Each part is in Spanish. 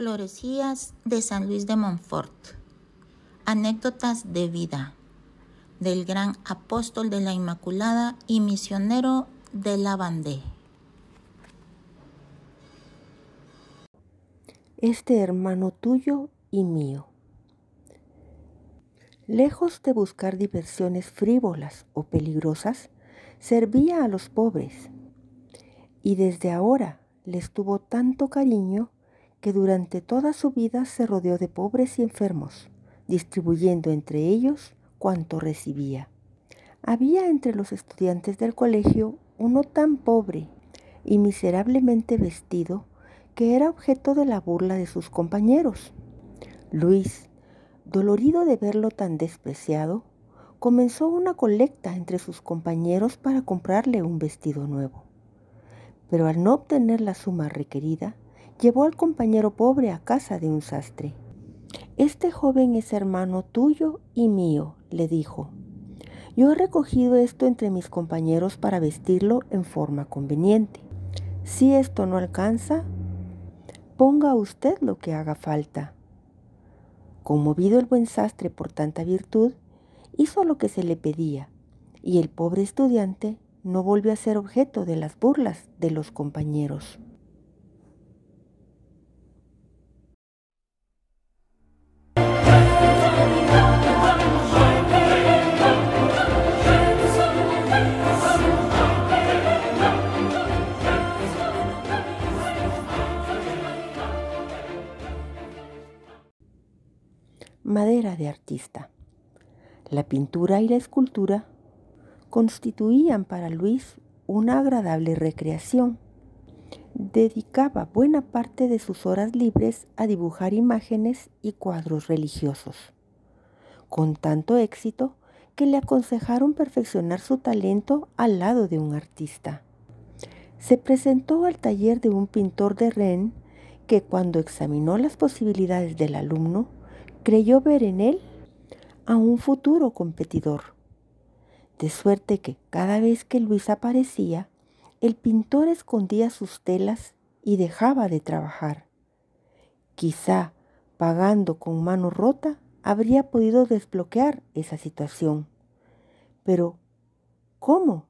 Florecías de San Luis de Montfort. Anécdotas de vida del gran apóstol de la Inmaculada y misionero de la Bandé. Este hermano tuyo y mío. Lejos de buscar diversiones frívolas o peligrosas, servía a los pobres y desde ahora les tuvo tanto cariño que durante toda su vida se rodeó de pobres y enfermos, distribuyendo entre ellos cuanto recibía. Había entre los estudiantes del colegio uno tan pobre y miserablemente vestido que era objeto de la burla de sus compañeros. Luis, dolorido de verlo tan despreciado, comenzó una colecta entre sus compañeros para comprarle un vestido nuevo. Pero al no obtener la suma requerida, llevó al compañero pobre a casa de un sastre. Este joven es hermano tuyo y mío, le dijo. Yo he recogido esto entre mis compañeros para vestirlo en forma conveniente. Si esto no alcanza, ponga usted lo que haga falta. Conmovido el buen sastre por tanta virtud, hizo lo que se le pedía, y el pobre estudiante no volvió a ser objeto de las burlas de los compañeros. De artista. La pintura y la escultura constituían para Luis una agradable recreación. Dedicaba buena parte de sus horas libres a dibujar imágenes y cuadros religiosos, con tanto éxito que le aconsejaron perfeccionar su talento al lado de un artista. Se presentó al taller de un pintor de Rennes que cuando examinó las posibilidades del alumno, creyó ver en él a un futuro competidor. De suerte que cada vez que Luis aparecía, el pintor escondía sus telas y dejaba de trabajar. Quizá, pagando con mano rota, habría podido desbloquear esa situación. Pero, ¿cómo?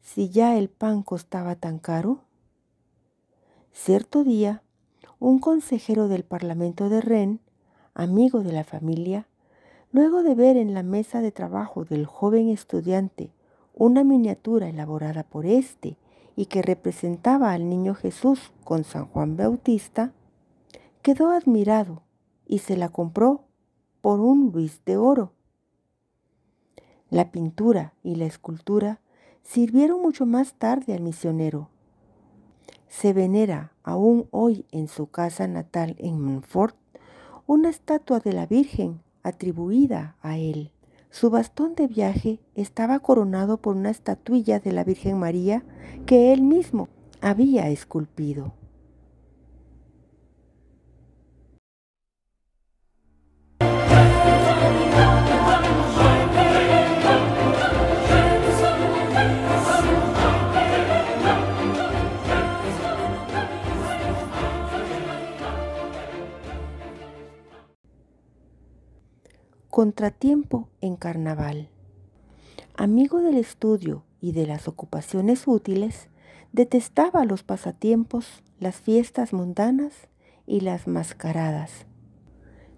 Si ya el pan costaba tan caro. Cierto día, un consejero del Parlamento de Rennes amigo de la familia, luego de ver en la mesa de trabajo del joven estudiante una miniatura elaborada por éste y que representaba al niño Jesús con San Juan Bautista, quedó admirado y se la compró por un Luis de oro. La pintura y la escultura sirvieron mucho más tarde al misionero. Se venera aún hoy en su casa natal en Montfort una estatua de la Virgen atribuida a él. Su bastón de viaje estaba coronado por una estatuilla de la Virgen María que él mismo había esculpido. Contratiempo en carnaval. Amigo del estudio y de las ocupaciones útiles, detestaba los pasatiempos, las fiestas mundanas y las mascaradas.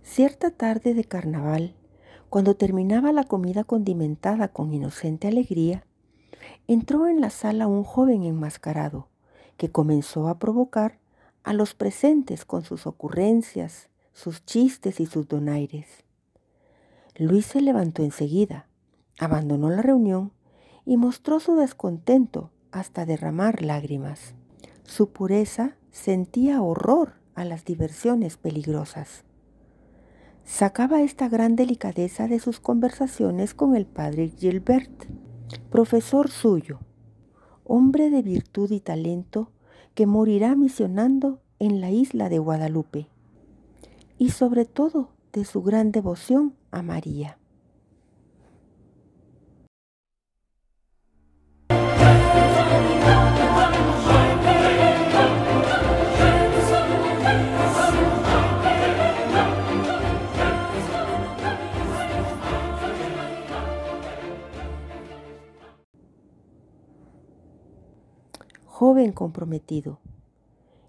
Cierta tarde de carnaval, cuando terminaba la comida condimentada con inocente alegría, entró en la sala un joven enmascarado que comenzó a provocar a los presentes con sus ocurrencias, sus chistes y sus donaires. Luis se levantó enseguida, abandonó la reunión y mostró su descontento hasta derramar lágrimas. Su pureza sentía horror a las diversiones peligrosas. Sacaba esta gran delicadeza de sus conversaciones con el padre Gilbert, profesor suyo, hombre de virtud y talento que morirá misionando en la isla de Guadalupe, y sobre todo de su gran devoción a María. Joven comprometido.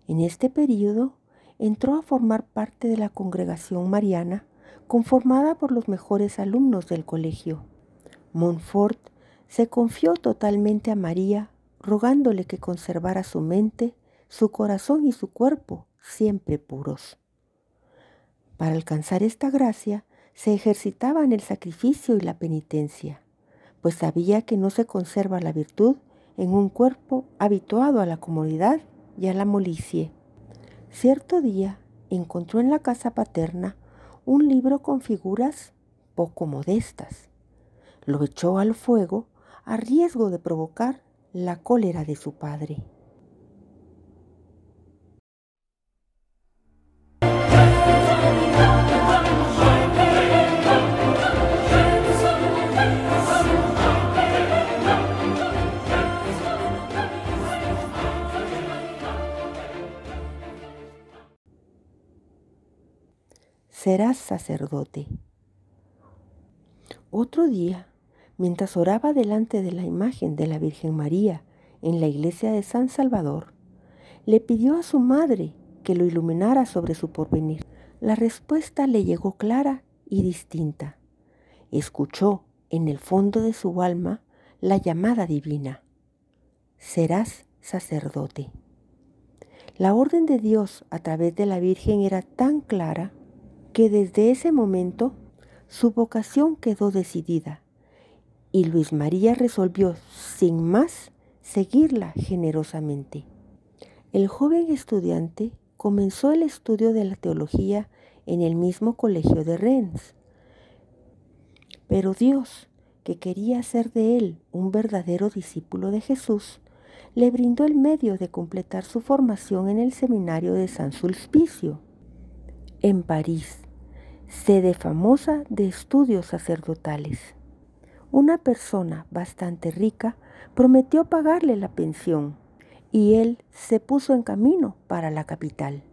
En este periodo entró a formar parte de la congregación mariana conformada por los mejores alumnos del colegio. Montfort se confió totalmente a María, rogándole que conservara su mente, su corazón y su cuerpo siempre puros. Para alcanzar esta gracia, se ejercitaba en el sacrificio y la penitencia, pues sabía que no se conserva la virtud en un cuerpo habituado a la comodidad y a la molicie. Cierto día encontró en la casa paterna un libro con figuras poco modestas. Lo echó al fuego a riesgo de provocar la cólera de su padre. Serás sacerdote. Otro día, mientras oraba delante de la imagen de la Virgen María en la iglesia de San Salvador, le pidió a su madre que lo iluminara sobre su porvenir. La respuesta le llegó clara y distinta. Escuchó en el fondo de su alma la llamada divina. Serás sacerdote. La orden de Dios a través de la Virgen era tan clara que desde ese momento su vocación quedó decidida y Luis María resolvió sin más seguirla generosamente. El joven estudiante comenzó el estudio de la teología en el mismo colegio de Rennes. Pero Dios, que quería hacer de él un verdadero discípulo de Jesús, le brindó el medio de completar su formación en el seminario de San Sulpicio, en París sede famosa de estudios sacerdotales. Una persona bastante rica prometió pagarle la pensión y él se puso en camino para la capital.